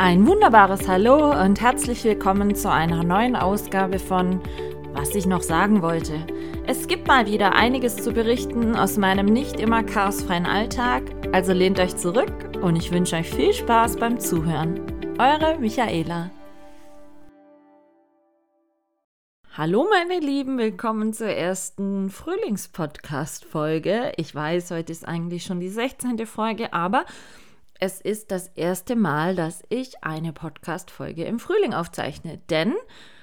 Ein wunderbares Hallo und herzlich willkommen zu einer neuen Ausgabe von Was ich noch sagen wollte. Es gibt mal wieder einiges zu berichten aus meinem nicht immer chaosfreien Alltag, also lehnt euch zurück und ich wünsche euch viel Spaß beim Zuhören. Eure Michaela. Hallo meine Lieben, willkommen zur ersten Frühlingspodcast-Folge. Ich weiß, heute ist eigentlich schon die 16. Folge, aber es ist das erste Mal, dass ich eine Podcast-Folge im Frühling aufzeichne. Denn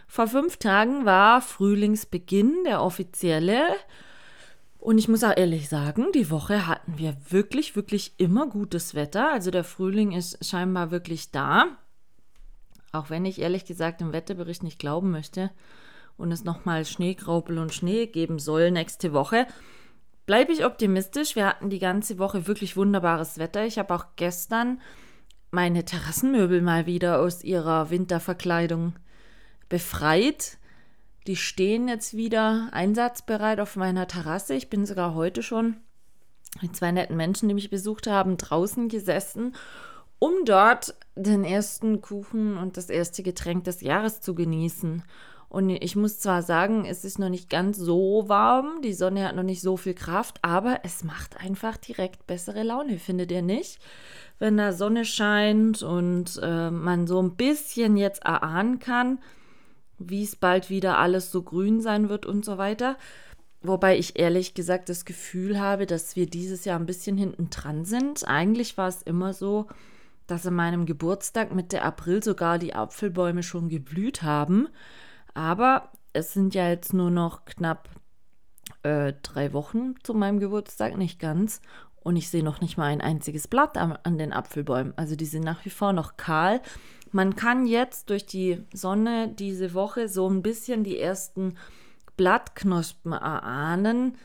vor fünf Tagen war Frühlingsbeginn, der offizielle. Und ich muss auch ehrlich sagen, die Woche hatten wir wirklich, wirklich immer gutes Wetter. Also der Frühling ist scheinbar wirklich da. Auch wenn ich ehrlich gesagt im Wetterbericht nicht glauben möchte und es nochmal Schneegraupel und Schnee geben soll nächste Woche bleibe ich optimistisch. Wir hatten die ganze Woche wirklich wunderbares Wetter. Ich habe auch gestern meine Terrassenmöbel mal wieder aus ihrer Winterverkleidung befreit. Die stehen jetzt wieder einsatzbereit auf meiner Terrasse. Ich bin sogar heute schon mit zwei netten Menschen, die mich besucht haben, draußen gesessen, um dort den ersten Kuchen und das erste Getränk des Jahres zu genießen. Und ich muss zwar sagen, es ist noch nicht ganz so warm, die Sonne hat noch nicht so viel Kraft, aber es macht einfach direkt bessere Laune, findet ihr nicht? Wenn da Sonne scheint und äh, man so ein bisschen jetzt erahnen kann, wie es bald wieder alles so grün sein wird und so weiter. Wobei ich ehrlich gesagt das Gefühl habe, dass wir dieses Jahr ein bisschen hinten dran sind. Eigentlich war es immer so, dass an meinem Geburtstag Mitte April sogar die Apfelbäume schon geblüht haben. Aber es sind ja jetzt nur noch knapp äh, drei Wochen zu meinem Geburtstag, nicht ganz. Und ich sehe noch nicht mal ein einziges Blatt an, an den Apfelbäumen. Also die sind nach wie vor noch kahl. Man kann jetzt durch die Sonne diese Woche so ein bisschen die ersten Blattknospen erahnen.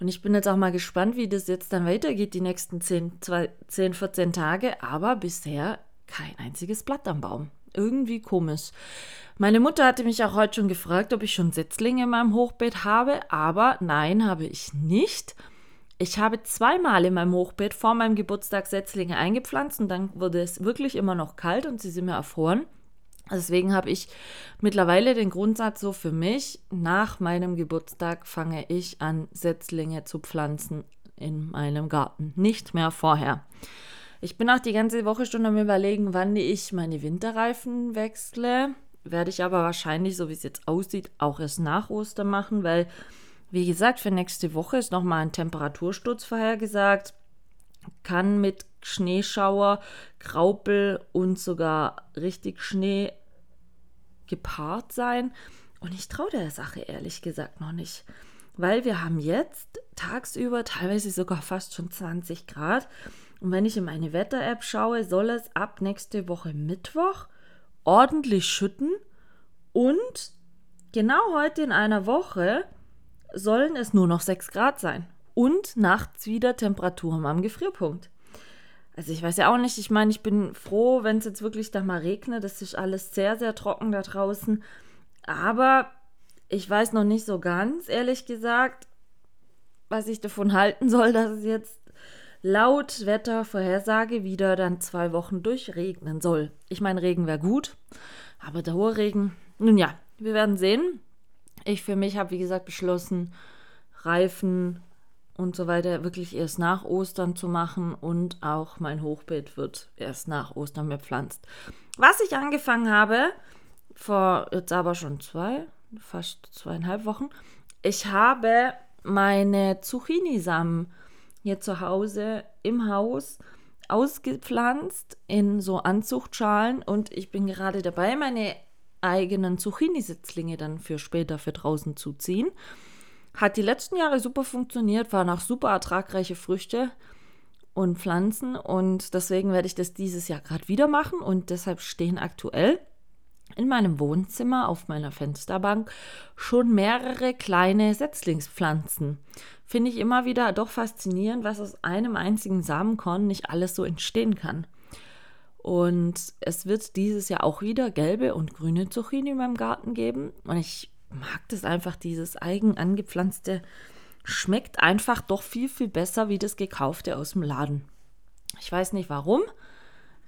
Und ich bin jetzt auch mal gespannt, wie das jetzt dann weitergeht, die nächsten 10, 10 14 Tage. Aber bisher kein einziges Blatt am Baum. Irgendwie komisch. Meine Mutter hatte mich auch heute schon gefragt, ob ich schon Setzlinge in meinem Hochbeet habe, aber nein, habe ich nicht. Ich habe zweimal in meinem Hochbeet vor meinem Geburtstag Setzlinge eingepflanzt und dann wurde es wirklich immer noch kalt und sie sind mir erfroren. Deswegen habe ich mittlerweile den Grundsatz so für mich, nach meinem Geburtstag fange ich an, Setzlinge zu pflanzen in meinem Garten, nicht mehr vorher. Ich bin auch die ganze Woche schon am überlegen, wann ich meine Winterreifen wechsle werde ich aber wahrscheinlich, so wie es jetzt aussieht, auch erst nach Ostern machen, weil, wie gesagt, für nächste Woche ist nochmal ein Temperatursturz vorhergesagt. Kann mit Schneeschauer, Graupel und sogar richtig Schnee gepaart sein. Und ich traue der Sache ehrlich gesagt noch nicht. Weil wir haben jetzt tagsüber teilweise sogar fast schon 20 Grad. Und wenn ich in meine Wetter-App schaue, soll es ab nächste Woche Mittwoch ordentlich schütten und genau heute in einer Woche sollen es nur noch 6 Grad sein und nachts wieder Temperaturen am Gefrierpunkt. Also ich weiß ja auch nicht, ich meine, ich bin froh, wenn es jetzt wirklich da mal regnet. Das ist alles sehr, sehr trocken da draußen. Aber ich weiß noch nicht so ganz, ehrlich gesagt, was ich davon halten soll, dass es jetzt laut Wettervorhersage wieder dann zwei Wochen durchregnen soll. Ich meine, Regen wäre gut, aber Dauerregen, nun ja, wir werden sehen. Ich für mich habe, wie gesagt, beschlossen, Reifen und so weiter wirklich erst nach Ostern zu machen und auch mein Hochbeet wird erst nach Ostern bepflanzt. Was ich angefangen habe, vor jetzt aber schon zwei, fast zweieinhalb Wochen, ich habe meine Zucchini-Samen hier zu Hause im Haus ausgepflanzt in so Anzuchtschalen. Und ich bin gerade dabei, meine eigenen Zucchini-Sitzlinge dann für später für draußen zu ziehen. Hat die letzten Jahre super funktioniert, waren auch super ertragreiche Früchte und Pflanzen. Und deswegen werde ich das dieses Jahr gerade wieder machen. Und deshalb stehen aktuell in meinem Wohnzimmer auf meiner Fensterbank schon mehrere kleine Setzlingspflanzen. Finde ich immer wieder doch faszinierend, was aus einem einzigen Samenkorn nicht alles so entstehen kann. Und es wird dieses Jahr auch wieder gelbe und grüne Zucchini in meinem Garten geben. Und ich mag das einfach, dieses eigen angepflanzte schmeckt einfach doch viel, viel besser wie das gekaufte aus dem Laden. Ich weiß nicht warum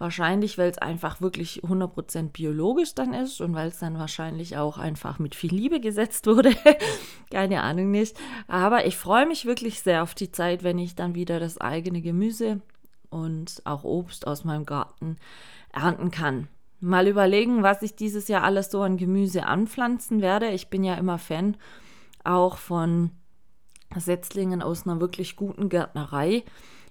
Wahrscheinlich, weil es einfach wirklich 100% biologisch dann ist und weil es dann wahrscheinlich auch einfach mit viel Liebe gesetzt wurde. Keine Ahnung nicht. Aber ich freue mich wirklich sehr auf die Zeit, wenn ich dann wieder das eigene Gemüse und auch Obst aus meinem Garten ernten kann. Mal überlegen, was ich dieses Jahr alles so an Gemüse anpflanzen werde. Ich bin ja immer Fan auch von Setzlingen aus einer wirklich guten Gärtnerei.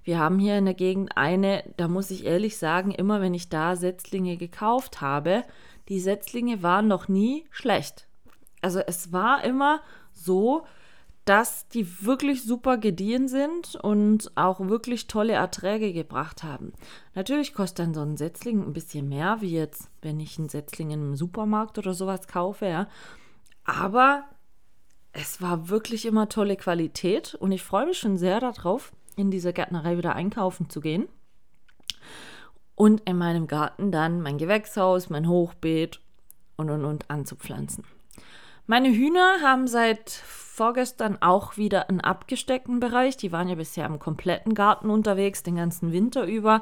Wir haben hier in der Gegend eine, da muss ich ehrlich sagen, immer wenn ich da Setzlinge gekauft habe, die Setzlinge waren noch nie schlecht. Also es war immer so, dass die wirklich super gediehen sind und auch wirklich tolle Erträge gebracht haben. Natürlich kostet dann so ein Setzling ein bisschen mehr, wie jetzt, wenn ich einen Setzling im Supermarkt oder sowas kaufe, ja. Aber es war wirklich immer tolle Qualität und ich freue mich schon sehr darauf, in dieser Gärtnerei wieder einkaufen zu gehen und in meinem Garten dann mein Gewächshaus, mein Hochbeet und und und anzupflanzen. Meine Hühner haben seit vorgestern auch wieder einen abgesteckten Bereich. Die waren ja bisher im kompletten Garten unterwegs, den ganzen Winter über.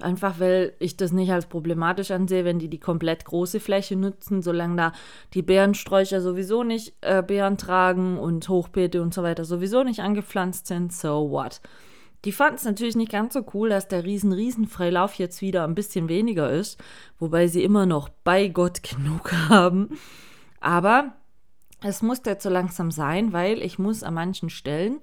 Einfach weil ich das nicht als problematisch ansehe, wenn die die komplett große Fläche nutzen, solange da die Beerensträucher sowieso nicht äh, Beeren tragen und Hochbeete und so weiter sowieso nicht angepflanzt sind. So what? Die fanden es natürlich nicht ganz so cool, dass der riesen riesen Freilauf jetzt wieder ein bisschen weniger ist, wobei sie immer noch bei Gott genug haben. Aber es muss jetzt so langsam sein, weil ich muss an manchen Stellen,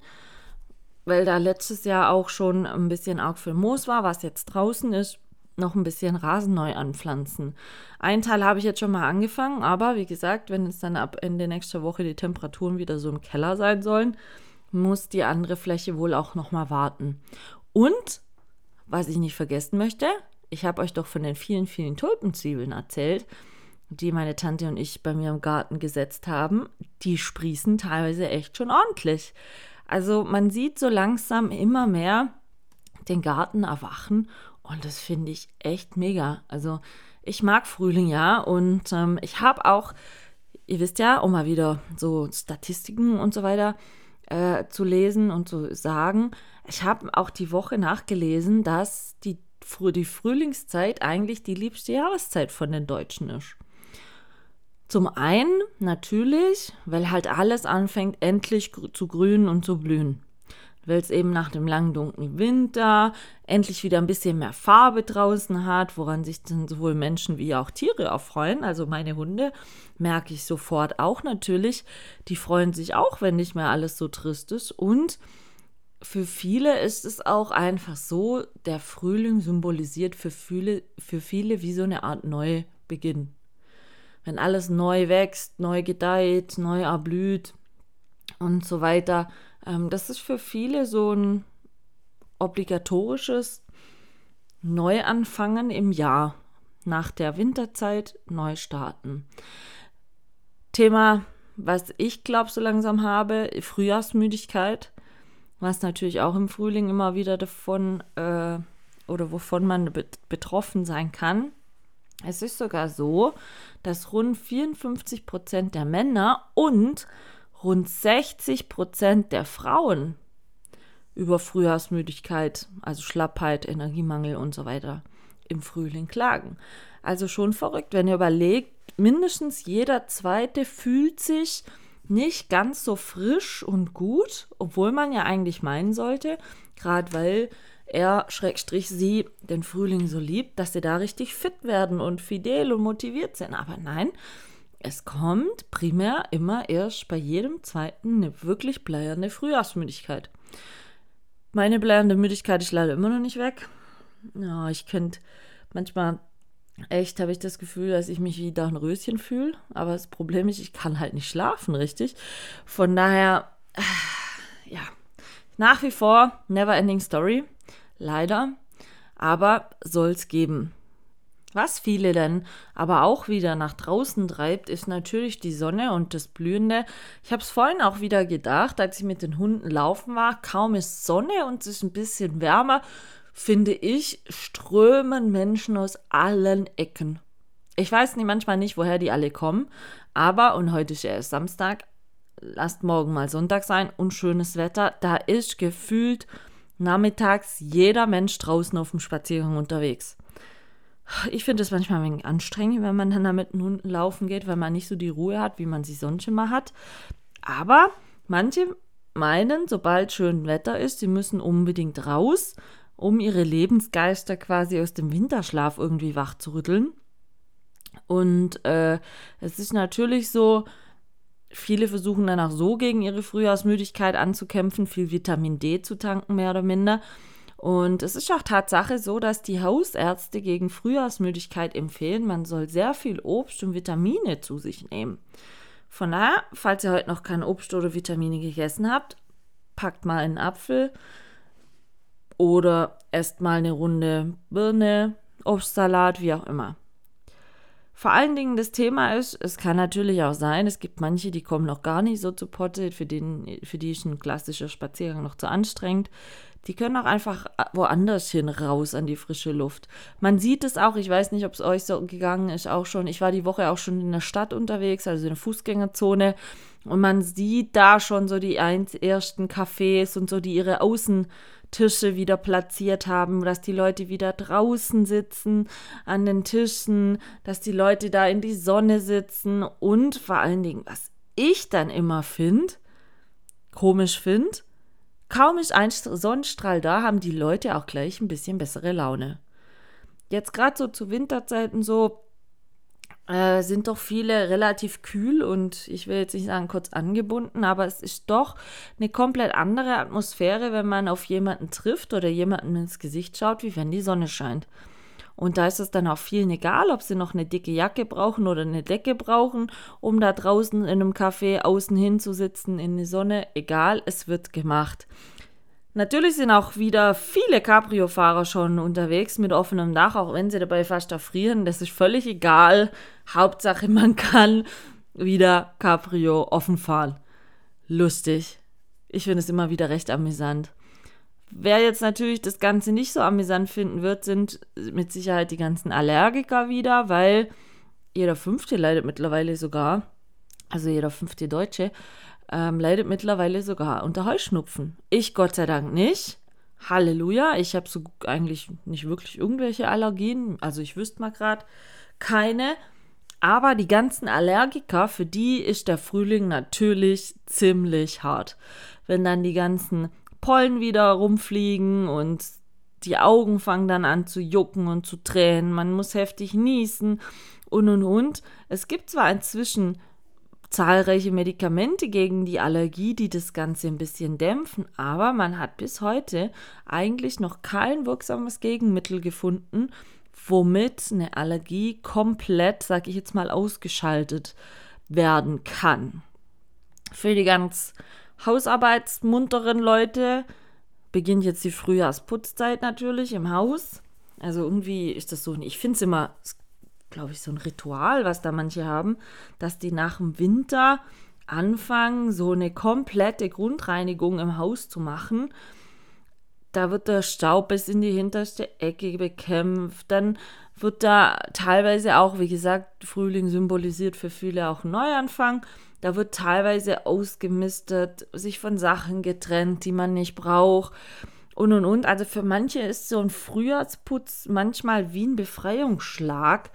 weil da letztes Jahr auch schon ein bisschen Aug für Moos war, was jetzt draußen ist, noch ein bisschen Rasen neu anpflanzen. Ein Teil habe ich jetzt schon mal angefangen, aber wie gesagt, wenn es dann ab Ende nächster Woche die Temperaturen wieder so im Keller sein sollen, muss die andere Fläche wohl auch noch mal warten. Und was ich nicht vergessen möchte, ich habe euch doch von den vielen, vielen Tulpenzwiebeln erzählt die meine Tante und ich bei mir im Garten gesetzt haben, die sprießen teilweise echt schon ordentlich. Also man sieht so langsam immer mehr den Garten erwachen und das finde ich echt mega. Also ich mag Frühling ja und ähm, ich habe auch, ihr wisst ja, um mal wieder so Statistiken und so weiter äh, zu lesen und zu sagen, ich habe auch die Woche nachgelesen, dass die, die Frühlingszeit eigentlich die liebste Jahreszeit von den Deutschen ist. Zum einen natürlich, weil halt alles anfängt endlich zu grünen und zu blühen. Weil es eben nach dem langen dunklen Winter endlich wieder ein bisschen mehr Farbe draußen hat, woran sich dann sowohl Menschen wie auch Tiere erfreuen. Also meine Hunde merke ich sofort auch natürlich. Die freuen sich auch, wenn nicht mehr alles so trist ist. Und für viele ist es auch einfach so, der Frühling symbolisiert für viele, für viele wie so eine Art Neubeginn wenn alles neu wächst, neu gedeiht, neu erblüht und so weiter. Ähm, das ist für viele so ein obligatorisches Neuanfangen im Jahr. Nach der Winterzeit neu starten. Thema, was ich glaube, so langsam habe, Frühjahrsmüdigkeit, was natürlich auch im Frühling immer wieder davon äh, oder wovon man betroffen sein kann. Es ist sogar so, dass rund 54 Prozent der Männer und rund 60 Prozent der Frauen über Frühjahrsmüdigkeit, also Schlappheit, Energiemangel und so weiter im Frühling klagen. Also schon verrückt, wenn ihr überlegt, mindestens jeder zweite fühlt sich nicht ganz so frisch und gut, obwohl man ja eigentlich meinen sollte, gerade weil er, Schrägstrich, sie den Frühling so liebt, dass sie da richtig fit werden und fidel und motiviert sind. Aber nein, es kommt primär immer erst bei jedem zweiten eine wirklich bleierne Frühjahrsmüdigkeit. Meine bleiernde Müdigkeit ist leider immer noch nicht weg. Ja, ich könnte manchmal echt habe ich das Gefühl, dass ich mich wie da ein Röschen fühle. Aber das Problem ist, ich kann halt nicht schlafen, richtig. Von daher, ja, nach wie vor Never Ending Story leider, aber soll es geben. Was viele dann aber auch wieder nach draußen treibt, ist natürlich die Sonne und das Blühende. Ich habe es vorhin auch wieder gedacht, als ich mit den Hunden laufen war, kaum ist Sonne und es ist ein bisschen wärmer, finde ich, strömen Menschen aus allen Ecken. Ich weiß nicht manchmal nicht, woher die alle kommen, aber, und heute ist ja erst Samstag, lasst morgen mal Sonntag sein und schönes Wetter, da ist gefühlt nachmittags jeder Mensch draußen auf dem Spaziergang unterwegs. Ich finde es manchmal ein wenig anstrengend, wenn man dann da mit den Hunden laufen geht, weil man nicht so die Ruhe hat, wie man sie sonst immer hat. Aber manche meinen, sobald schön Wetter ist, sie müssen unbedingt raus, um ihre Lebensgeister quasi aus dem Winterschlaf irgendwie wach zu rütteln. Und äh, es ist natürlich so, viele versuchen dann auch so gegen ihre Frühjahrsmüdigkeit anzukämpfen, viel Vitamin D zu tanken, mehr oder minder. Und es ist auch Tatsache so, dass die Hausärzte gegen Frühjahrsmüdigkeit empfehlen, man soll sehr viel Obst und Vitamine zu sich nehmen. Von daher, falls ihr heute noch kein Obst oder Vitamine gegessen habt, packt mal einen Apfel oder esst mal eine Runde Birne, Obstsalat, wie auch immer. Vor allen Dingen das Thema ist, es kann natürlich auch sein, es gibt manche, die kommen noch gar nicht so zu Potte, für, den, für die ist ein klassischer Spaziergang noch zu anstrengend. Die können auch einfach woanders hin raus an die frische Luft. Man sieht es auch, ich weiß nicht, ob es euch so gegangen ist, auch schon. Ich war die Woche auch schon in der Stadt unterwegs, also in der Fußgängerzone. Und man sieht da schon so die ersten Cafés und so, die ihre Außentische wieder platziert haben, dass die Leute wieder draußen sitzen an den Tischen, dass die Leute da in die Sonne sitzen und vor allen Dingen, was ich dann immer finde, komisch finde, Kaum ist ein Sonnenstrahl da, haben die Leute auch gleich ein bisschen bessere Laune. Jetzt gerade so zu Winterzeiten so äh, sind doch viele relativ kühl und ich will jetzt nicht sagen kurz angebunden, aber es ist doch eine komplett andere Atmosphäre, wenn man auf jemanden trifft oder jemanden ins Gesicht schaut, wie wenn die Sonne scheint. Und da ist es dann auch vielen egal, ob sie noch eine dicke Jacke brauchen oder eine Decke brauchen, um da draußen in einem Café außen hin zu sitzen in die Sonne. Egal, es wird gemacht. Natürlich sind auch wieder viele Cabrio-Fahrer schon unterwegs mit offenem Dach, auch wenn sie dabei fast erfrieren. Das ist völlig egal. Hauptsache, man kann wieder Cabrio offen fahren. Lustig. Ich finde es immer wieder recht amüsant. Wer jetzt natürlich das Ganze nicht so amüsant finden wird, sind mit Sicherheit die ganzen Allergiker wieder, weil jeder Fünfte leidet mittlerweile sogar, also jeder fünfte Deutsche, ähm, leidet mittlerweile sogar unter Heuschnupfen. Ich Gott sei Dank nicht. Halleluja, ich habe so eigentlich nicht wirklich irgendwelche Allergien, also ich wüsste mal gerade keine. Aber die ganzen Allergiker, für die ist der Frühling natürlich ziemlich hart. Wenn dann die ganzen Pollen wieder rumfliegen und die Augen fangen dann an zu jucken und zu tränen, man muss heftig niesen und und und. Es gibt zwar inzwischen zahlreiche Medikamente gegen die Allergie, die das Ganze ein bisschen dämpfen, aber man hat bis heute eigentlich noch kein wirksames Gegenmittel gefunden, womit eine Allergie komplett, sag ich jetzt mal, ausgeschaltet werden kann. Für die ganz hausarbeitsmunteren Leute beginnt jetzt die Frühjahrsputzzeit natürlich im Haus. Also irgendwie ist das so, ich finde es immer, glaube ich, so ein Ritual, was da manche haben, dass die nach dem Winter anfangen, so eine komplette Grundreinigung im Haus zu machen. Da wird der Staub bis in die hinterste Ecke bekämpft. Dann wird da teilweise auch, wie gesagt, Frühling symbolisiert für viele auch Neuanfang. Da wird teilweise ausgemistet, sich von Sachen getrennt, die man nicht braucht. Und und und. Also für manche ist so ein Frühjahrsputz manchmal wie ein Befreiungsschlag,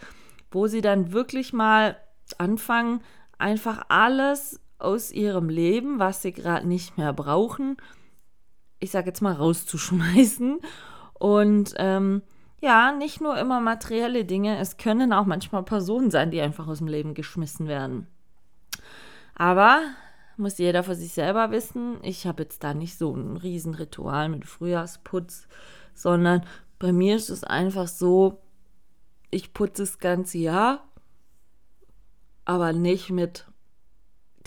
wo sie dann wirklich mal anfangen, einfach alles aus ihrem Leben, was sie gerade nicht mehr brauchen, ich sage jetzt mal rauszuschmeißen. Und ähm, ja, nicht nur immer materielle Dinge, es können auch manchmal Personen sein, die einfach aus dem Leben geschmissen werden. Aber muss jeder für sich selber wissen, ich habe jetzt da nicht so ein Riesenritual mit Frühjahrsputz, sondern bei mir ist es einfach so, ich putze das ganze Jahr, aber nicht mit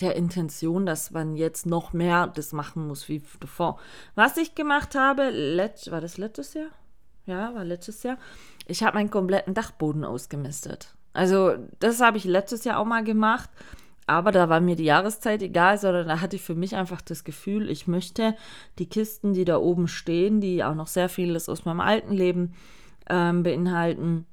der Intention, dass man jetzt noch mehr das machen muss wie davor. Was ich gemacht habe, letzt, war das letztes Jahr? Ja, war letztes Jahr. Ich habe meinen kompletten Dachboden ausgemistet. Also, das habe ich letztes Jahr auch mal gemacht. Aber da war mir die Jahreszeit egal, sondern da hatte ich für mich einfach das Gefühl, ich möchte die Kisten, die da oben stehen, die auch noch sehr vieles aus meinem alten Leben ähm, beinhalten,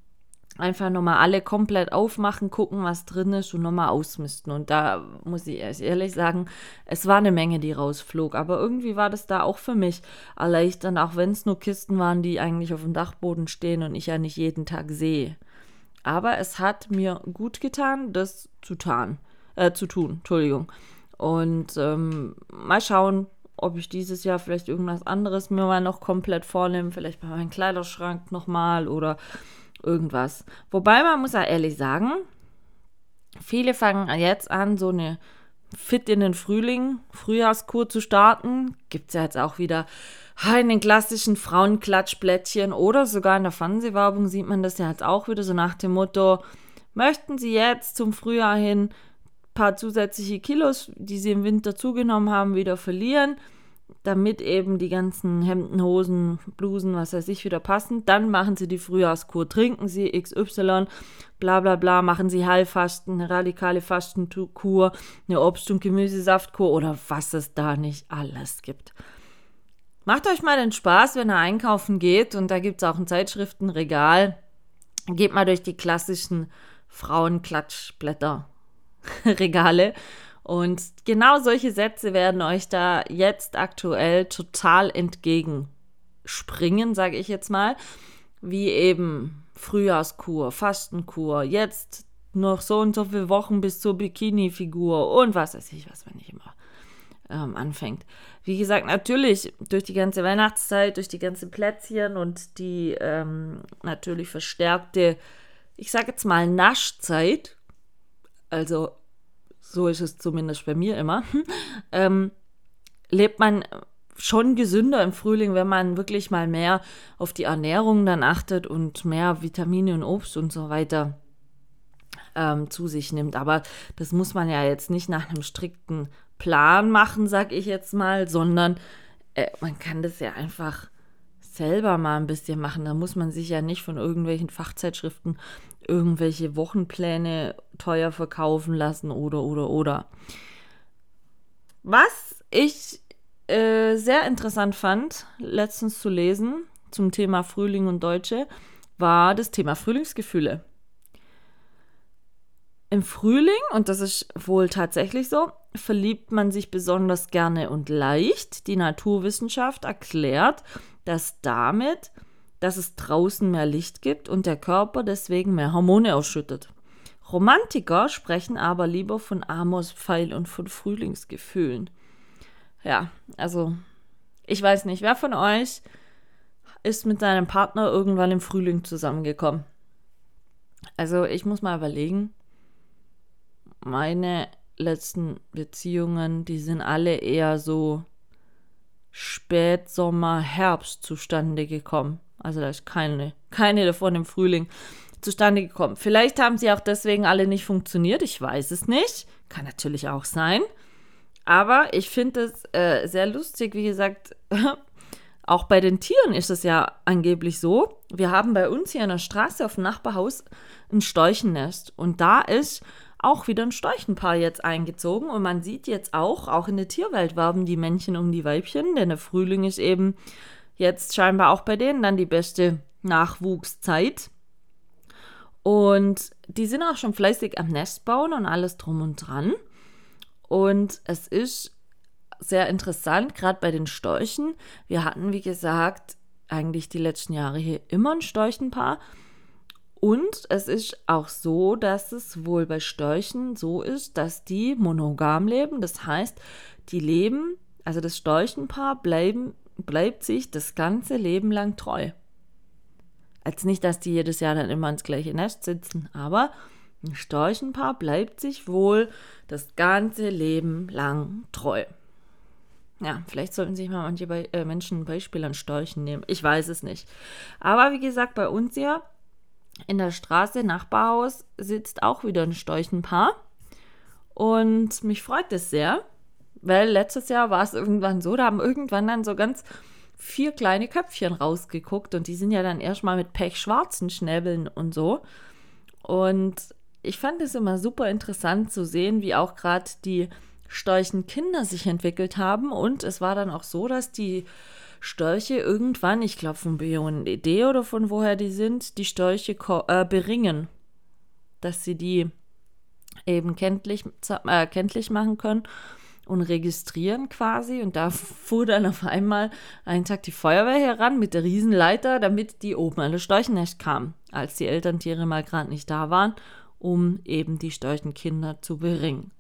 einfach nochmal alle komplett aufmachen, gucken, was drin ist und nochmal ausmisten. Und da muss ich ehrlich sagen, es war eine Menge, die rausflog. Aber irgendwie war das da auch für mich erleichternd, auch wenn es nur Kisten waren, die eigentlich auf dem Dachboden stehen und ich ja nicht jeden Tag sehe. Aber es hat mir gut getan, das zu, tan, äh, zu tun. Entschuldigung. Und ähm, mal schauen, ob ich dieses Jahr vielleicht irgendwas anderes mir mal noch komplett vornehme. Vielleicht bei meinem Kleiderschrank nochmal oder irgendwas. Wobei man muss ja ehrlich sagen, viele fangen jetzt an, so eine fit in den Frühling, Frühjahrskur zu starten. Gibt es ja jetzt auch wieder in den klassischen Frauenklatschblättchen oder sogar in der Fernsehwerbung sieht man das ja jetzt auch wieder so nach dem Motto, möchten Sie jetzt zum Frühjahr hin ein paar zusätzliche Kilos, die Sie im Winter zugenommen haben, wieder verlieren? Damit eben die ganzen Hemden, Hosen, Blusen, was weiß ich, wieder passen. Dann machen sie die Frühjahrskur, trinken sie XY, bla bla bla, machen sie Heilfasten, eine radikale Fastenkur, eine Obst- und Gemüsesaftkur oder was es da nicht alles gibt. Macht euch mal den Spaß, wenn ihr einkaufen geht und da gibt es auch ein Zeitschriftenregal. Geht mal durch die klassischen Frauenklatschblätter Regale und genau solche Sätze werden euch da jetzt aktuell total entgegenspringen, sage ich jetzt mal. Wie eben Frühjahrskur, Fastenkur, jetzt noch so und so viele Wochen bis zur Bikini-Figur und was weiß ich, was man nicht immer ähm, anfängt. Wie gesagt, natürlich durch die ganze Weihnachtszeit, durch die ganzen Plätzchen und die ähm, natürlich verstärkte, ich sage jetzt mal Naschzeit, also so ist es zumindest bei mir immer, ähm, lebt man schon gesünder im Frühling, wenn man wirklich mal mehr auf die Ernährung dann achtet und mehr Vitamine und Obst und so weiter ähm, zu sich nimmt. Aber das muss man ja jetzt nicht nach einem strikten Plan machen, sag ich jetzt mal, sondern äh, man kann das ja einfach selber mal ein bisschen machen. Da muss man sich ja nicht von irgendwelchen Fachzeitschriften irgendwelche Wochenpläne teuer verkaufen lassen oder oder oder. Was ich äh, sehr interessant fand, letztens zu lesen zum Thema Frühling und Deutsche, war das Thema Frühlingsgefühle. Im Frühling, und das ist wohl tatsächlich so, verliebt man sich besonders gerne und leicht. Die Naturwissenschaft erklärt, dass damit dass es draußen mehr Licht gibt und der Körper deswegen mehr Hormone ausschüttet. Romantiker sprechen aber lieber von Amospfeil und von Frühlingsgefühlen. Ja, also ich weiß nicht, wer von euch ist mit seinem Partner irgendwann im Frühling zusammengekommen? Also ich muss mal überlegen, meine letzten Beziehungen, die sind alle eher so Spätsommer, Herbst zustande gekommen. Also da ist keine, keine davon im Frühling zustande gekommen. Vielleicht haben sie auch deswegen alle nicht funktioniert. Ich weiß es nicht. Kann natürlich auch sein. Aber ich finde es äh, sehr lustig. Wie gesagt, auch bei den Tieren ist es ja angeblich so. Wir haben bei uns hier in der Straße auf dem Nachbarhaus ein Storchennest. Und da ist auch wieder ein Storchenpaar jetzt eingezogen. Und man sieht jetzt auch, auch in der Tierwelt werben die Männchen um die Weibchen, denn der Frühling ist eben jetzt scheinbar auch bei denen dann die beste Nachwuchszeit. Und die sind auch schon fleißig am Nest bauen und alles drum und dran. Und es ist sehr interessant, gerade bei den Storchen. Wir hatten, wie gesagt, eigentlich die letzten Jahre hier immer ein Storchenpaar. Und es ist auch so, dass es wohl bei Störchen so ist, dass die monogam leben. Das heißt, die leben, also das Storchenpaar bleiben bleibt sich das ganze Leben lang treu. Als nicht, dass die jedes Jahr dann immer ins gleiche Nest sitzen, aber ein Storchenpaar bleibt sich wohl das ganze Leben lang treu. Ja, vielleicht sollten sich mal manche Be äh, Menschen ein Beispiel an Storchen nehmen. Ich weiß es nicht. Aber wie gesagt, bei uns ja in der Straße, Nachbarhaus, sitzt auch wieder ein Storchenpaar. Und mich freut es sehr, weil letztes Jahr war es irgendwann so, da haben irgendwann dann so ganz vier kleine Köpfchen rausgeguckt und die sind ja dann erstmal mit pechschwarzen Schnäbeln und so. Und ich fand es immer super interessant zu sehen, wie auch gerade die Storchenkinder sich entwickelt haben. Und es war dann auch so, dass die Störche irgendwann, ich glaube von BUND oder von woher die sind, die Störche äh, beringen. Dass sie die eben kenntlich, äh, kenntlich machen können und registrieren quasi. Und da fuhr dann auf einmal einen Tag die Feuerwehr heran mit der Riesenleiter, damit die oben das Storchennest kamen, als die Elterntiere mal gerade nicht da waren, um eben die Storchenkinder zu beringen.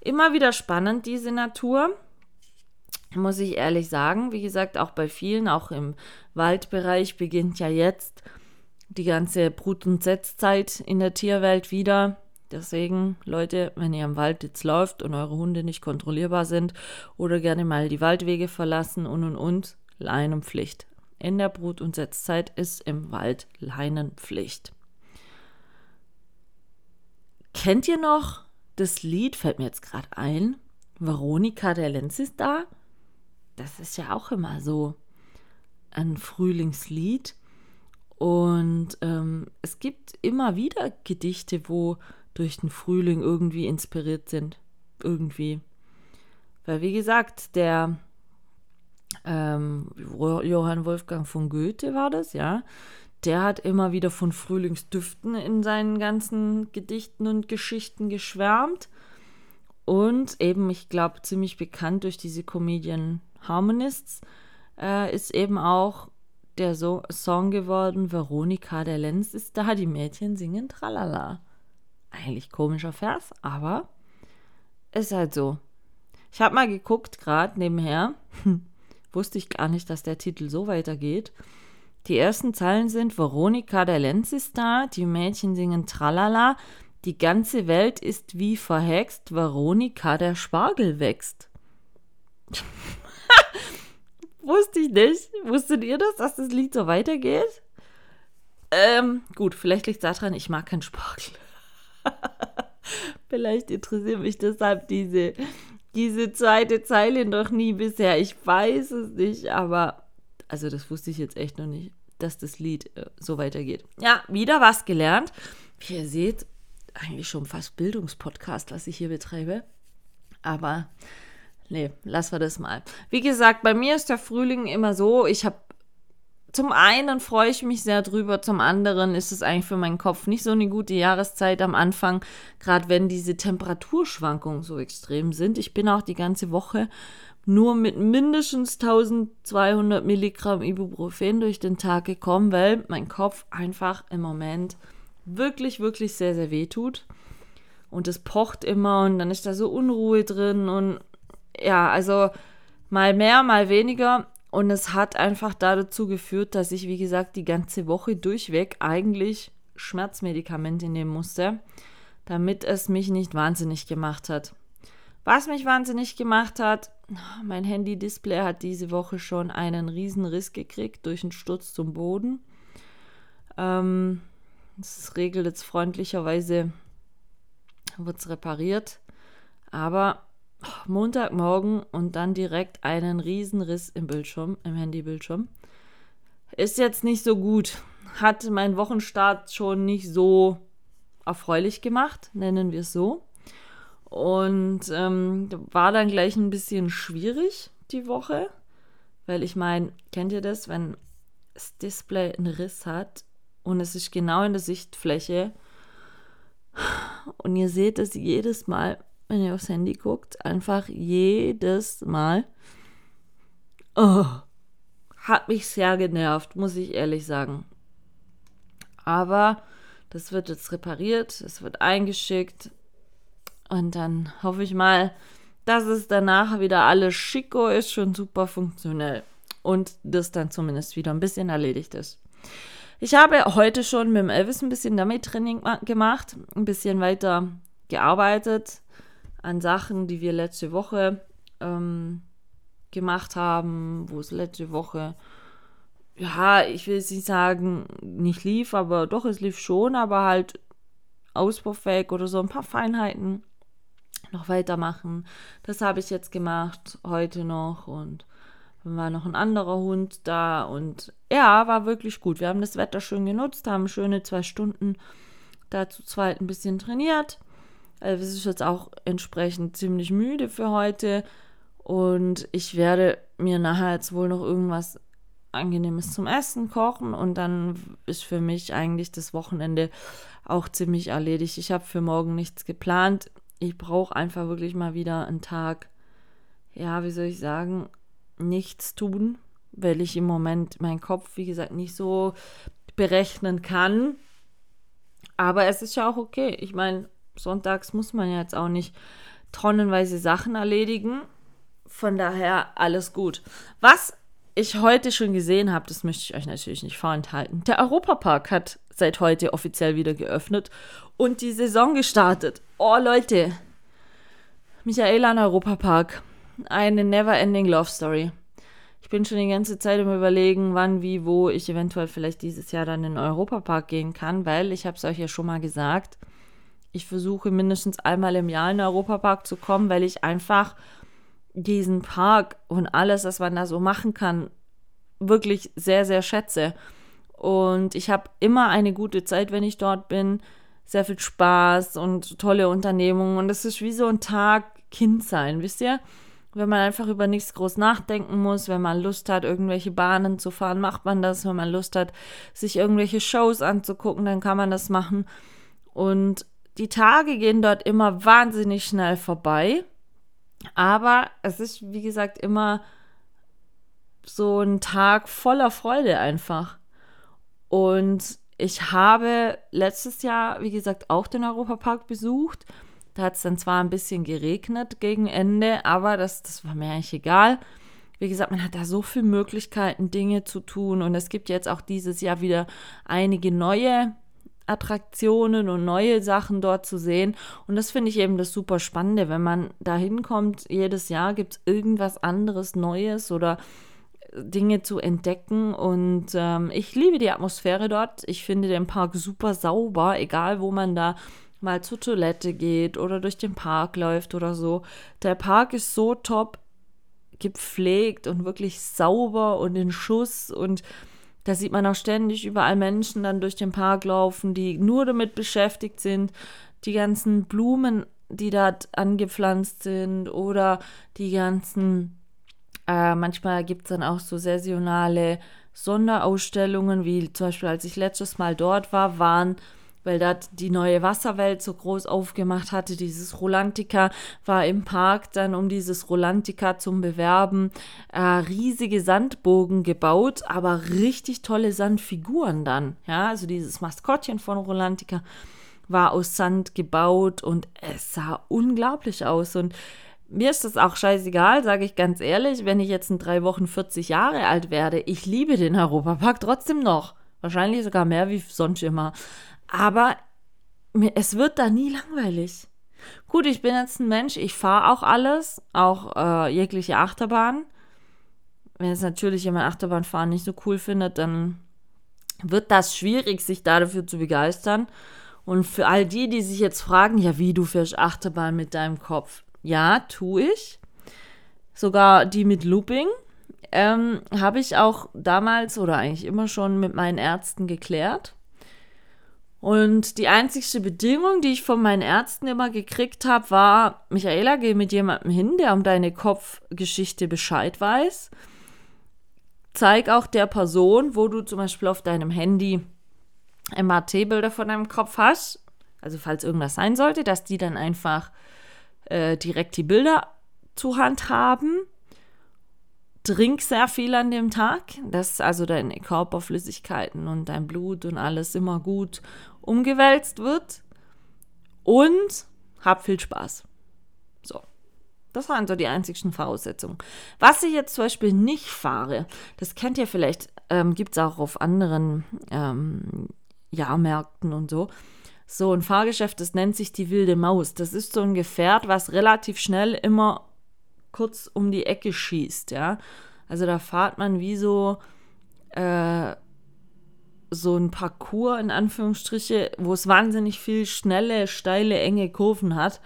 Immer wieder spannend, diese Natur, muss ich ehrlich sagen. Wie gesagt, auch bei vielen, auch im Waldbereich beginnt ja jetzt die ganze Brut- und Setzzeit in der Tierwelt wieder. Deswegen, Leute, wenn ihr im Wald jetzt läuft und eure Hunde nicht kontrollierbar sind oder gerne mal die Waldwege verlassen und und und, Leinenpflicht. In der Brut- und Setzzeit ist im Wald Leinenpflicht. Kennt ihr noch das Lied, fällt mir jetzt gerade ein, Veronika der Lenz ist da? Das ist ja auch immer so ein Frühlingslied. Und ähm, es gibt immer wieder Gedichte, wo durch den Frühling irgendwie inspiriert sind. Irgendwie. Weil, wie gesagt, der ähm, Johann Wolfgang von Goethe war das, ja. Der hat immer wieder von Frühlingsdüften in seinen ganzen Gedichten und Geschichten geschwärmt. Und eben, ich glaube, ziemlich bekannt durch diese Comedian Harmonists äh, ist eben auch der so Song geworden, Veronika der Lenz ist da, die Mädchen singen Tralala. Eigentlich komischer Vers, aber ist halt so. Ich habe mal geguckt, gerade nebenher. Wusste ich gar nicht, dass der Titel so weitergeht. Die ersten Zeilen sind: Veronika der Lenz ist da, die Mädchen singen Tralala, die ganze Welt ist wie verhext, Veronika der Spargel wächst. Wusste ich nicht. Wusstet ihr das, dass das Lied so weitergeht? Ähm, gut, vielleicht liegt es daran, ich mag keinen Spargel. Vielleicht interessiert mich deshalb diese, diese zweite Zeile noch nie bisher. Ich weiß es nicht, aber also das wusste ich jetzt echt noch nicht, dass das Lied äh, so weitergeht. Ja, wieder was gelernt. Wie ihr seht, eigentlich schon fast Bildungspodcast, was ich hier betreibe. Aber nee, lassen wir das mal. Wie gesagt, bei mir ist der Frühling immer so, ich habe zum einen freue ich mich sehr drüber, zum anderen ist es eigentlich für meinen Kopf nicht so eine gute Jahreszeit am Anfang, gerade wenn diese Temperaturschwankungen so extrem sind. Ich bin auch die ganze Woche nur mit mindestens 1200 Milligramm Ibuprofen durch den Tag gekommen, weil mein Kopf einfach im Moment wirklich, wirklich sehr, sehr weh tut. Und es pocht immer und dann ist da so Unruhe drin und ja, also mal mehr, mal weniger. Und es hat einfach dazu geführt, dass ich, wie gesagt, die ganze Woche durchweg eigentlich Schmerzmedikamente nehmen musste, damit es mich nicht wahnsinnig gemacht hat. Was mich wahnsinnig gemacht hat, mein Handy-Display hat diese Woche schon einen riesen Riss gekriegt durch einen Sturz zum Boden. Ähm, das regelt jetzt freundlicherweise, wird es repariert. Aber Montagmorgen und dann direkt einen Riesenriss im Bildschirm, im Handybildschirm. Ist jetzt nicht so gut. Hat meinen Wochenstart schon nicht so erfreulich gemacht, nennen wir es so. Und ähm, war dann gleich ein bisschen schwierig die Woche, weil ich meine, kennt ihr das, wenn das Display einen Riss hat und es ist genau in der Sichtfläche und ihr seht es jedes Mal, wenn ihr aufs Handy guckt, einfach jedes Mal. Oh, hat mich sehr genervt, muss ich ehrlich sagen. Aber das wird jetzt repariert, es wird eingeschickt und dann hoffe ich mal, dass es danach wieder alles schicko ist, schon super funktionell und das dann zumindest wieder ein bisschen erledigt ist. Ich habe heute schon mit dem Elvis ein bisschen damit Training gemacht, ein bisschen weiter gearbeitet, an Sachen, die wir letzte Woche ähm, gemacht haben, wo es letzte Woche, ja, ich will jetzt nicht sagen, nicht lief, aber doch, es lief schon, aber halt ausbaufähig oder so ein paar Feinheiten noch weitermachen. Das habe ich jetzt gemacht, heute noch und dann war noch ein anderer Hund da und ja, war wirklich gut. Wir haben das Wetter schön genutzt, haben schöne zwei Stunden da zu zweit ein bisschen trainiert. Elvis ist jetzt auch entsprechend ziemlich müde für heute. Und ich werde mir nachher jetzt wohl noch irgendwas Angenehmes zum Essen kochen und dann ist für mich eigentlich das Wochenende auch ziemlich erledigt. Ich habe für morgen nichts geplant. Ich brauche einfach wirklich mal wieder einen Tag, ja, wie soll ich sagen, nichts tun, weil ich im Moment meinen Kopf, wie gesagt, nicht so berechnen kann. Aber es ist ja auch okay. Ich meine, sonntags muss man ja jetzt auch nicht tonnenweise Sachen erledigen. Von daher alles gut. Was ich heute schon gesehen habe, das möchte ich euch natürlich nicht vorenthalten. Der Europapark hat seit heute offiziell wieder geöffnet und die Saison gestartet. Oh Leute, Michaela im Europapark. Eine never-ending Love Story. Ich bin schon die ganze Zeit im Überlegen, wann, wie, wo ich eventuell vielleicht dieses Jahr dann in den Europapark gehen kann, weil ich habe es euch ja schon mal gesagt, ich versuche mindestens einmal im Jahr in den Europapark zu kommen, weil ich einfach diesen Park und alles, was man da so machen kann, wirklich sehr, sehr schätze. Und ich habe immer eine gute Zeit, wenn ich dort bin. Sehr viel Spaß und tolle Unternehmungen. Und es ist wie so ein Tag Kind sein, wisst ihr? Wenn man einfach über nichts groß nachdenken muss, wenn man Lust hat, irgendwelche Bahnen zu fahren, macht man das. Wenn man Lust hat, sich irgendwelche Shows anzugucken, dann kann man das machen. Und die Tage gehen dort immer wahnsinnig schnell vorbei. Aber es ist, wie gesagt, immer so ein Tag voller Freude einfach. Und ich habe letztes Jahr, wie gesagt, auch den Europapark besucht. Da hat es dann zwar ein bisschen geregnet gegen Ende, aber das, das war mir eigentlich egal. Wie gesagt, man hat da so viele Möglichkeiten, Dinge zu tun. Und es gibt jetzt auch dieses Jahr wieder einige neue Attraktionen und neue Sachen dort zu sehen. Und das finde ich eben das super Spannende, wenn man da hinkommt. Jedes Jahr gibt es irgendwas anderes Neues oder Dinge zu entdecken. Und ähm, ich liebe die Atmosphäre dort. Ich finde den Park super sauber, egal wo man da mal zur Toilette geht oder durch den Park läuft oder so. Der Park ist so top gepflegt und wirklich sauber und in Schuss und da sieht man auch ständig überall Menschen dann durch den Park laufen, die nur damit beschäftigt sind, die ganzen Blumen, die dort angepflanzt sind oder die ganzen, äh, manchmal gibt es dann auch so saisonale Sonderausstellungen, wie zum Beispiel als ich letztes Mal dort war, waren weil da die neue Wasserwelt so groß aufgemacht hatte. Dieses Rolantica war im Park dann, um dieses Rolantica zum Bewerben, äh, riesige Sandbogen gebaut, aber richtig tolle Sandfiguren dann. Ja, also dieses Maskottchen von Rolantica war aus Sand gebaut und es sah unglaublich aus und mir ist das auch scheißegal, sage ich ganz ehrlich, wenn ich jetzt in drei Wochen 40 Jahre alt werde. Ich liebe den Europapark trotzdem noch. Wahrscheinlich sogar mehr wie sonst immer. Aber es wird da nie langweilig. Gut, ich bin jetzt ein Mensch, ich fahre auch alles, auch äh, jegliche Achterbahn. Wenn es natürlich jemand Achterbahnfahren nicht so cool findet, dann wird das schwierig, sich dafür zu begeistern. Und für all die, die sich jetzt fragen, ja, wie du fährst Achterbahn mit deinem Kopf? Ja, tue ich. Sogar die mit Looping. Ähm, habe ich auch damals oder eigentlich immer schon mit meinen Ärzten geklärt. Und die einzigste Bedingung, die ich von meinen Ärzten immer gekriegt habe, war, Michaela, geh mit jemandem hin, der um deine Kopfgeschichte Bescheid weiß. Zeig auch der Person, wo du zum Beispiel auf deinem Handy MRT-Bilder von deinem Kopf hast. Also falls irgendwas sein sollte, dass die dann einfach äh, direkt die Bilder zur Hand haben. Trink sehr viel an dem Tag, dass also deine Körperflüssigkeiten und dein Blut und alles immer gut umgewälzt wird. Und hab viel Spaß. So. Das waren so die einzigsten Voraussetzungen. Was ich jetzt zum Beispiel nicht fahre, das kennt ihr vielleicht, ähm, gibt es auch auf anderen ähm, Jahrmärkten und so. So ein Fahrgeschäft, das nennt sich die wilde Maus. Das ist so ein Gefährt, was relativ schnell immer kurz um die Ecke schießt, ja. Also da fahrt man wie so äh, so ein Parcours in Anführungsstriche, wo es wahnsinnig viel schnelle, steile, enge Kurven hat.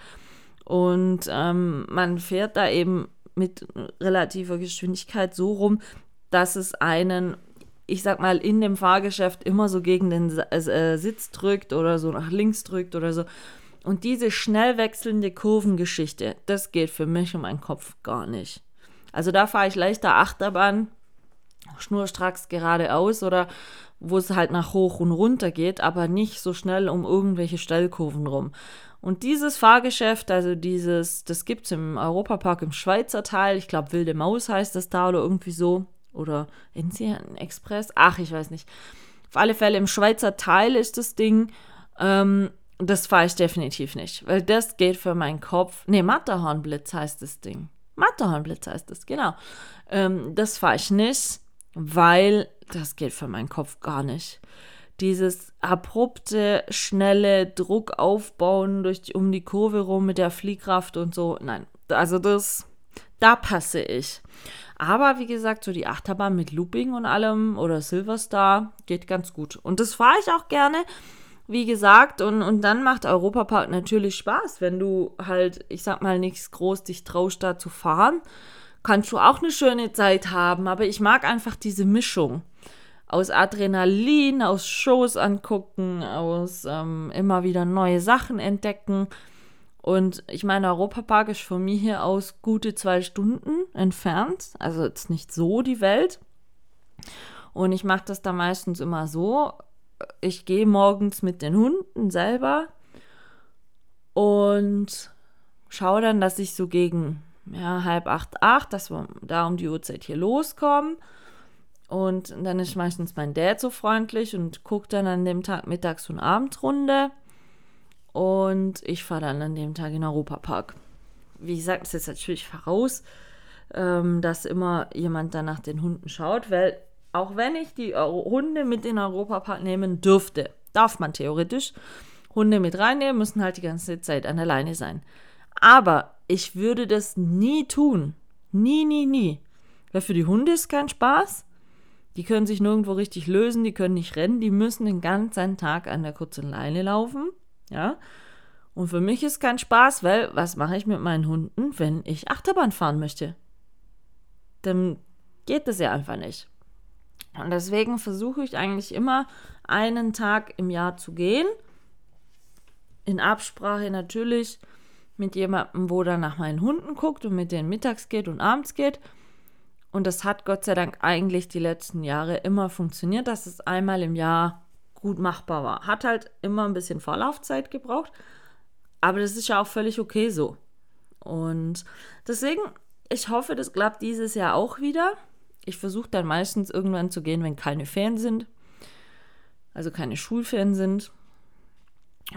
Und ähm, man fährt da eben mit relativer Geschwindigkeit so rum, dass es einen, ich sag mal, in dem Fahrgeschäft immer so gegen den äh, Sitz drückt oder so nach links drückt oder so. Und diese schnell wechselnde Kurvengeschichte, das geht für mich um meinen Kopf gar nicht. Also da fahre ich leichter Achterbahn, schnurstracks geradeaus oder wo es halt nach hoch und runter geht, aber nicht so schnell um irgendwelche Stellkurven rum. Und dieses Fahrgeschäft, also dieses, das gibt es im Europapark im Schweizer Teil, ich glaube Wilde Maus heißt das da oder irgendwie so, oder Indian Express, ach, ich weiß nicht. Auf alle Fälle im Schweizer Teil ist das Ding, ähm, das fahre ich definitiv nicht, weil das geht für meinen Kopf. Ne, Matterhornblitz heißt das Ding. Matterhornblitz heißt das, genau. Ähm, das fahre ich nicht, weil das geht für meinen Kopf gar nicht. Dieses abrupte, schnelle Druck aufbauen durch die, um die Kurve rum mit der Fliehkraft und so. Nein, also das, da passe ich. Aber wie gesagt, so die Achterbahn mit Looping und allem oder Silverstar geht ganz gut. Und das fahre ich auch gerne wie gesagt, und, und dann macht Europapark natürlich Spaß, wenn du halt, ich sag mal, nichts groß dich traust, da zu fahren. Kannst du auch eine schöne Zeit haben, aber ich mag einfach diese Mischung aus Adrenalin, aus Shows angucken, aus ähm, immer wieder neue Sachen entdecken. Und ich meine, Europapark ist von mir hier aus gute zwei Stunden entfernt, also jetzt nicht so die Welt. Und ich mache das da meistens immer so, ich gehe morgens mit den Hunden selber und schaue dann, dass ich so gegen ja, halb acht, acht, dass wir da um die Uhrzeit hier loskommen. Und dann ist meistens mein Dad so freundlich und guckt dann an dem Tag Mittags- und Abendrunde. Und ich fahre dann an dem Tag in den Europapark. Wie gesagt, es ist natürlich voraus, ähm, dass immer jemand dann nach den Hunden schaut, weil auch wenn ich die Hunde mit in den Europapark nehmen dürfte, darf man theoretisch Hunde mit reinnehmen, müssen halt die ganze Zeit an der Leine sein. Aber ich würde das nie tun. Nie, nie, nie. Weil für die Hunde ist kein Spaß. Die können sich nirgendwo richtig lösen, die können nicht rennen, die müssen den ganzen Tag an der kurzen Leine laufen. Ja. Und für mich ist kein Spaß, weil was mache ich mit meinen Hunden, wenn ich Achterbahn fahren möchte? Dann geht das ja einfach nicht. Und deswegen versuche ich eigentlich immer einen Tag im Jahr zu gehen. In Absprache natürlich mit jemandem, wo dann nach meinen Hunden guckt und mit denen mittags geht und abends geht. Und das hat Gott sei Dank eigentlich die letzten Jahre immer funktioniert, dass es einmal im Jahr gut machbar war. Hat halt immer ein bisschen Vorlaufzeit gebraucht, aber das ist ja auch völlig okay so. Und deswegen, ich hoffe, das klappt dieses Jahr auch wieder. Ich versuche dann meistens irgendwann zu gehen, wenn keine Ferien sind. Also keine Schulferien sind.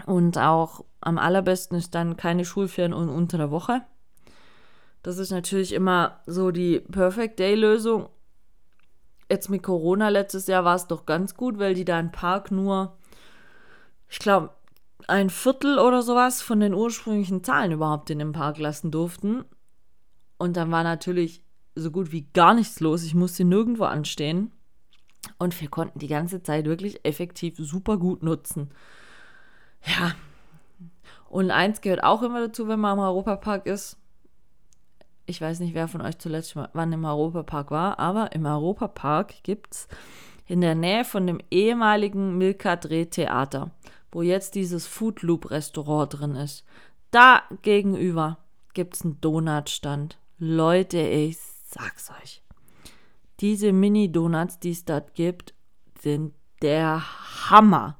Und auch am allerbesten ist dann keine Schulferien unter der Woche. Das ist natürlich immer so die Perfect Day-Lösung. Jetzt mit Corona letztes Jahr war es doch ganz gut, weil die da im Park nur, ich glaube, ein Viertel oder sowas von den ursprünglichen Zahlen überhaupt in den Park lassen durften. Und dann war natürlich so gut wie gar nichts los. Ich musste nirgendwo anstehen. Und wir konnten die ganze Zeit wirklich effektiv super gut nutzen. Ja. Und eins gehört auch immer dazu, wenn man im Europapark ist. Ich weiß nicht, wer von euch zuletzt wann im Europapark war, aber im Europapark gibt es in der Nähe von dem ehemaligen Milka Drehtheater, wo jetzt dieses Food Loop Restaurant drin ist. Da gegenüber gibt es einen Donutstand. Leute, ich sag's euch. Diese Mini-Donuts, die es dort gibt, sind der Hammer.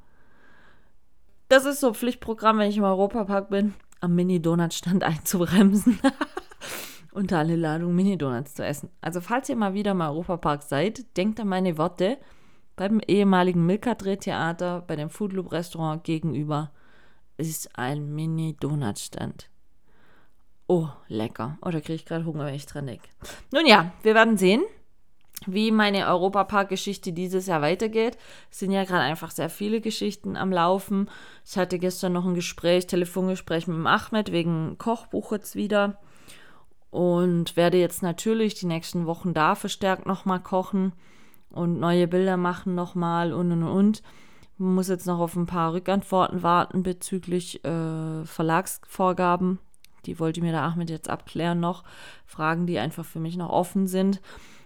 Das ist so Pflichtprogramm, wenn ich im Europapark bin, am Mini-Donut-Stand einzubremsen und alle Ladung Mini-Donuts zu essen. Also falls ihr mal wieder im Europapark seid, denkt an meine Worte. Beim ehemaligen Milka-Drehtheater, bei dem Foodloop-Restaurant gegenüber, ist ein Mini-Donut-Stand. Oh, lecker. Oh, kriege ich gerade Hunger, wenn ich dran denke. Nun ja, wir werden sehen, wie meine Europapark-Geschichte dieses Jahr weitergeht. Es sind ja gerade einfach sehr viele Geschichten am Laufen. Ich hatte gestern noch ein Gespräch, Telefongespräch mit dem Ahmed wegen Kochbuch jetzt wieder. Und werde jetzt natürlich die nächsten Wochen da verstärkt nochmal kochen und neue Bilder machen nochmal und und und. Muss jetzt noch auf ein paar Rückantworten warten bezüglich äh, Verlagsvorgaben die wollte mir der Ahmed jetzt abklären noch. Fragen, die einfach für mich noch offen sind.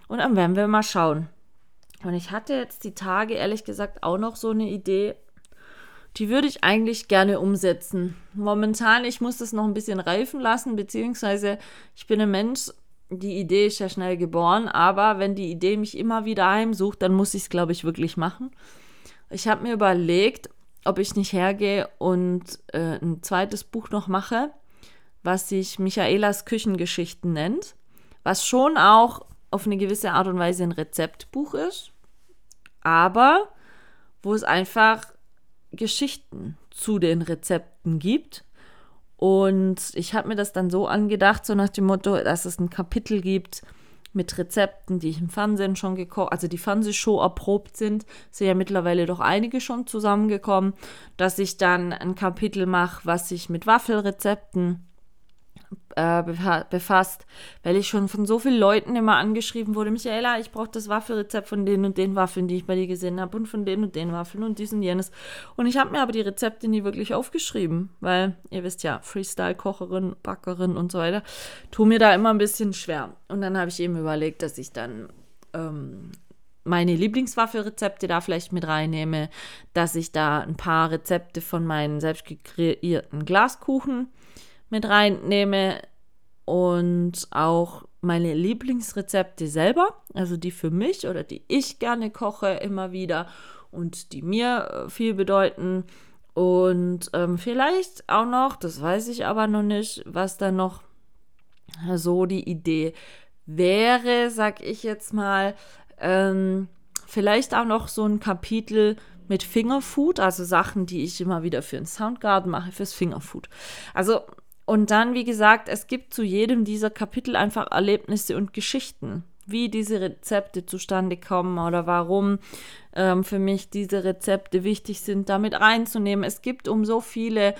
Und dann werden wir mal schauen. Und ich hatte jetzt die Tage, ehrlich gesagt, auch noch so eine Idee. Die würde ich eigentlich gerne umsetzen. Momentan, ich muss das noch ein bisschen reifen lassen, beziehungsweise ich bin ein Mensch, die Idee ist ja schnell geboren, aber wenn die Idee mich immer wieder heimsucht, dann muss ich es, glaube ich, wirklich machen. Ich habe mir überlegt, ob ich nicht hergehe und äh, ein zweites Buch noch mache, was sich Michaelas Küchengeschichten nennt, was schon auch auf eine gewisse Art und Weise ein Rezeptbuch ist, aber wo es einfach Geschichten zu den Rezepten gibt. Und ich habe mir das dann so angedacht, so nach dem Motto, dass es ein Kapitel gibt mit Rezepten, die ich im Fernsehen schon gekocht, also die Fernsehshow erprobt sind, sind ja mittlerweile doch einige schon zusammengekommen, dass ich dann ein Kapitel mache, was sich mit Waffelrezepten äh, befasst, weil ich schon von so vielen Leuten immer angeschrieben wurde, Michaela, ich brauche das Waffelrezept von den und den Waffeln, die ich bei dir gesehen habe und von den und den Waffeln und dies und jenes. Und ich habe mir aber die Rezepte nie wirklich aufgeschrieben, weil ihr wisst ja, Freestyle-Kocherin, Backerin und so weiter, tu mir da immer ein bisschen schwer. Und dann habe ich eben überlegt, dass ich dann ähm, meine Lieblingswaffelrezepte da vielleicht mit reinnehme, dass ich da ein paar Rezepte von meinen selbst kreierten Glaskuchen mit reinnehme und auch meine Lieblingsrezepte selber, also die für mich oder die ich gerne koche immer wieder und die mir äh, viel bedeuten. Und ähm, vielleicht auch noch, das weiß ich aber noch nicht, was da noch so die Idee wäre, sag ich jetzt mal, ähm, vielleicht auch noch so ein Kapitel mit Fingerfood, also Sachen, die ich immer wieder für den Soundgarden mache, fürs Fingerfood. Also und dann, wie gesagt, es gibt zu jedem dieser Kapitel einfach Erlebnisse und Geschichten, wie diese Rezepte zustande kommen oder warum ähm, für mich diese Rezepte wichtig sind, damit reinzunehmen. Es gibt um so viele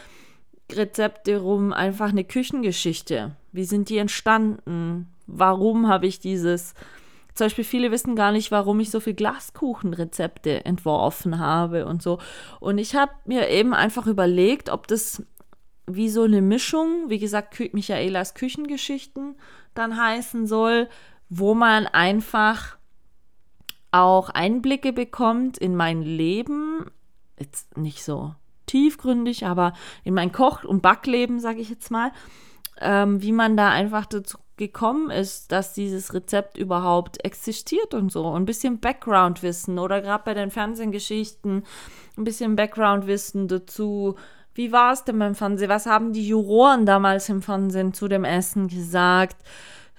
Rezepte rum einfach eine Küchengeschichte. Wie sind die entstanden? Warum habe ich dieses zum Beispiel viele wissen gar nicht, warum ich so viele Glaskuchenrezepte entworfen habe und so. Und ich habe mir eben einfach überlegt, ob das wie so eine Mischung, wie gesagt, Michaelas Küchengeschichten dann heißen soll, wo man einfach auch Einblicke bekommt in mein Leben, jetzt nicht so tiefgründig, aber in mein Koch- und Backleben, sage ich jetzt mal, ähm, wie man da einfach dazu gekommen ist, dass dieses Rezept überhaupt existiert und so. Ein bisschen Background-Wissen oder gerade bei den Fernsehgeschichten ein bisschen Background-Wissen dazu, wie war es denn beim Fernsehen? Was haben die Juroren damals im Fernsehen zu dem Essen gesagt?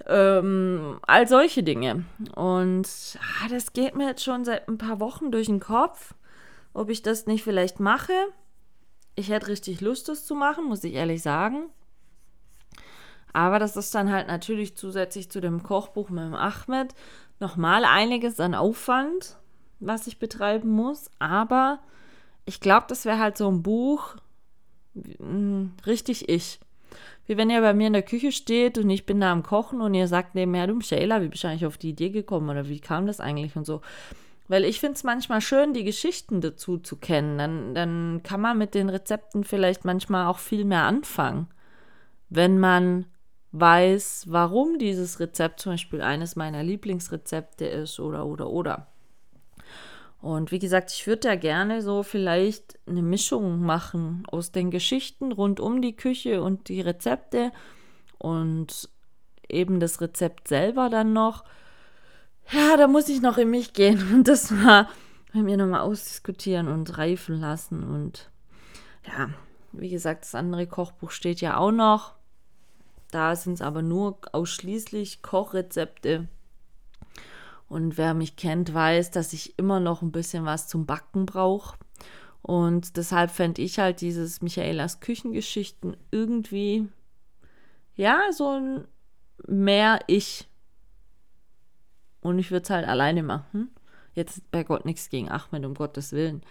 Ähm, all solche Dinge. Und ah, das geht mir jetzt schon seit ein paar Wochen durch den Kopf, ob ich das nicht vielleicht mache. Ich hätte richtig Lust, das zu machen, muss ich ehrlich sagen. Aber das ist dann halt natürlich zusätzlich zu dem Kochbuch mit dem Ahmed nochmal einiges an Aufwand, was ich betreiben muss. Aber ich glaube, das wäre halt so ein Buch, richtig ich. Wie wenn ihr bei mir in der Küche steht und ich bin da am Kochen und ihr sagt nebenher, du Michaela, wie bist du eigentlich auf die Idee gekommen oder wie kam das eigentlich und so. Weil ich finde es manchmal schön, die Geschichten dazu zu kennen. Dann, dann kann man mit den Rezepten vielleicht manchmal auch viel mehr anfangen. Wenn man weiß, warum dieses Rezept zum Beispiel eines meiner Lieblingsrezepte ist oder oder oder. Und wie gesagt, ich würde da gerne so vielleicht eine Mischung machen aus den Geschichten rund um die Küche und die Rezepte und eben das Rezept selber dann noch. Ja, da muss ich noch in mich gehen und das mal mit mir nochmal ausdiskutieren und reifen lassen. Und ja, wie gesagt, das andere Kochbuch steht ja auch noch. Da sind es aber nur ausschließlich Kochrezepte und wer mich kennt, weiß, dass ich immer noch ein bisschen was zum Backen brauche. Und deshalb fände ich halt dieses Michaelas Küchengeschichten irgendwie, ja, so ein mehr ich. Und ich würde es halt alleine machen. Jetzt bei Gott nichts gegen Ahmed, um Gottes Willen.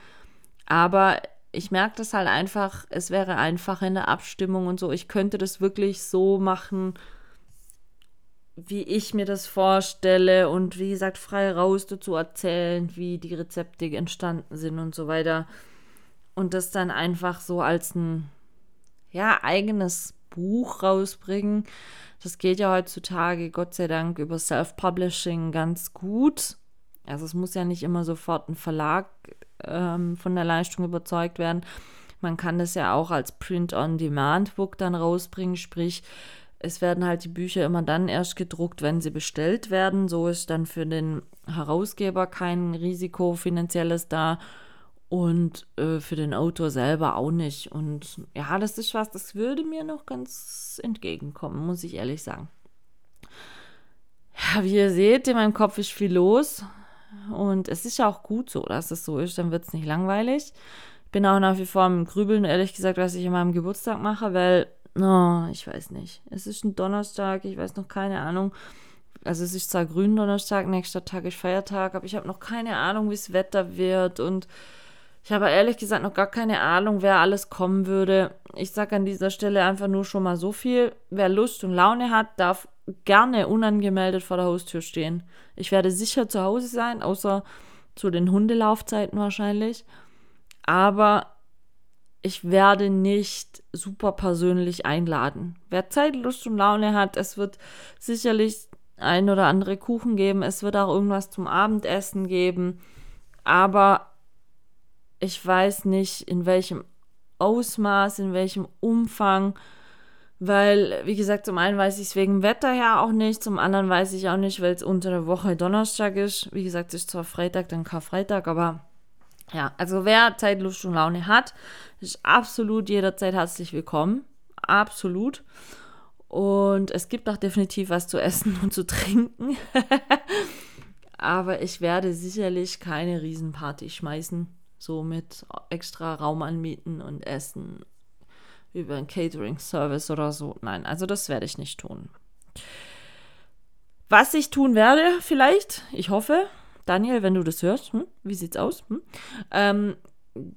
Aber ich merke das halt einfach, es wäre einfach in der Abstimmung und so. Ich könnte das wirklich so machen, wie ich mir das vorstelle und wie gesagt, frei raus dazu erzählen, wie die Rezepte entstanden sind und so weiter. Und das dann einfach so als ein ja, eigenes Buch rausbringen. Das geht ja heutzutage, Gott sei Dank, über Self-Publishing ganz gut. Also es muss ja nicht immer sofort ein Verlag ähm, von der Leistung überzeugt werden. Man kann das ja auch als Print-on-Demand-Book dann rausbringen, sprich, es werden halt die Bücher immer dann erst gedruckt, wenn sie bestellt werden. So ist dann für den Herausgeber kein Risiko finanzielles da und äh, für den Autor selber auch nicht. Und ja, das ist was, das würde mir noch ganz entgegenkommen, muss ich ehrlich sagen. Ja, wie ihr seht, in meinem Kopf ist viel los. Und es ist ja auch gut so, dass es so ist, dann wird es nicht langweilig. Ich bin auch nach wie vor im Grübeln, ehrlich gesagt, was ich in meinem Geburtstag mache, weil Oh, ich weiß nicht. Es ist ein Donnerstag, ich weiß noch keine Ahnung. Also es ist zwar Gründonnerstag, nächster Tag ist Feiertag, aber ich habe noch keine Ahnung, wie es Wetter wird und ich habe ehrlich gesagt noch gar keine Ahnung, wer alles kommen würde. Ich sage an dieser Stelle einfach nur schon mal so viel. Wer Lust und Laune hat, darf gerne unangemeldet vor der Haustür stehen. Ich werde sicher zu Hause sein, außer zu den Hundelaufzeiten wahrscheinlich. Aber ich werde nicht super persönlich einladen. Wer Zeit, Lust und Laune hat, es wird sicherlich ein oder andere Kuchen geben, es wird auch irgendwas zum Abendessen geben, aber ich weiß nicht, in welchem Ausmaß, in welchem Umfang, weil, wie gesagt, zum einen weiß ich es wegen Wetter her auch nicht, zum anderen weiß ich auch nicht, weil es unter der Woche Donnerstag ist. Wie gesagt, es ist zwar Freitag, dann Karfreitag, aber ja, also wer Zeit, Lust und Laune hat, ist absolut jederzeit herzlich willkommen. Absolut. Und es gibt auch definitiv was zu essen und zu trinken. Aber ich werde sicherlich keine Riesenparty schmeißen. So mit extra Raum anmieten und Essen über einen Catering-Service oder so. Nein, also das werde ich nicht tun. Was ich tun werde, vielleicht, ich hoffe, Daniel, wenn du das hörst, hm? wie sieht's aus? Hm? Ähm,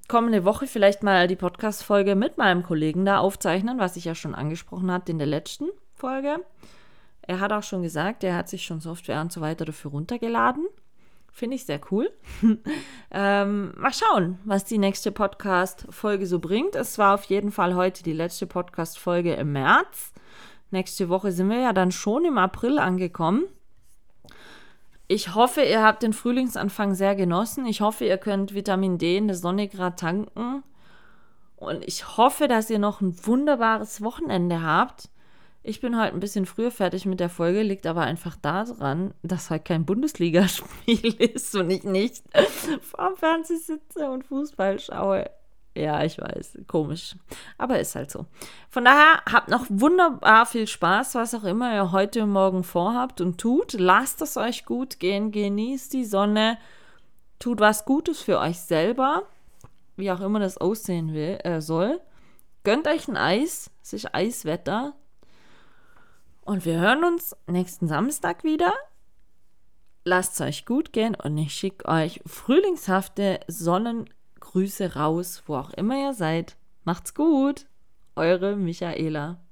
kommende Woche vielleicht mal die Podcast-Folge mit meinem Kollegen da aufzeichnen, was ich ja schon angesprochen hatte in der letzten Folge. Er hat auch schon gesagt, er hat sich schon Software und so weiter dafür runtergeladen. Finde ich sehr cool. ähm, mal schauen, was die nächste Podcast-Folge so bringt. Es war auf jeden Fall heute die letzte Podcast-Folge im März. Nächste Woche sind wir ja dann schon im April angekommen. Ich hoffe, ihr habt den Frühlingsanfang sehr genossen. Ich hoffe, ihr könnt Vitamin D in der Sonne gerade tanken. Und ich hoffe, dass ihr noch ein wunderbares Wochenende habt. Ich bin heute ein bisschen früher fertig mit der Folge, liegt aber einfach daran, dass halt kein Bundesligaspiel ist und ich nicht vor dem Fernseher sitze und Fußball schaue. Ja, ich weiß, komisch. Aber ist halt so. Von daher habt noch wunderbar viel Spaß, was auch immer ihr heute und morgen vorhabt und tut. Lasst es euch gut gehen, genießt die Sonne, tut was Gutes für euch selber, wie auch immer das aussehen will, äh, soll. Gönnt euch ein Eis, ist Eiswetter. Und wir hören uns nächsten Samstag wieder. Lasst es euch gut gehen und ich schicke euch frühlingshafte Sonnen Grüße raus, wo auch immer ihr seid. Macht's gut. Eure Michaela.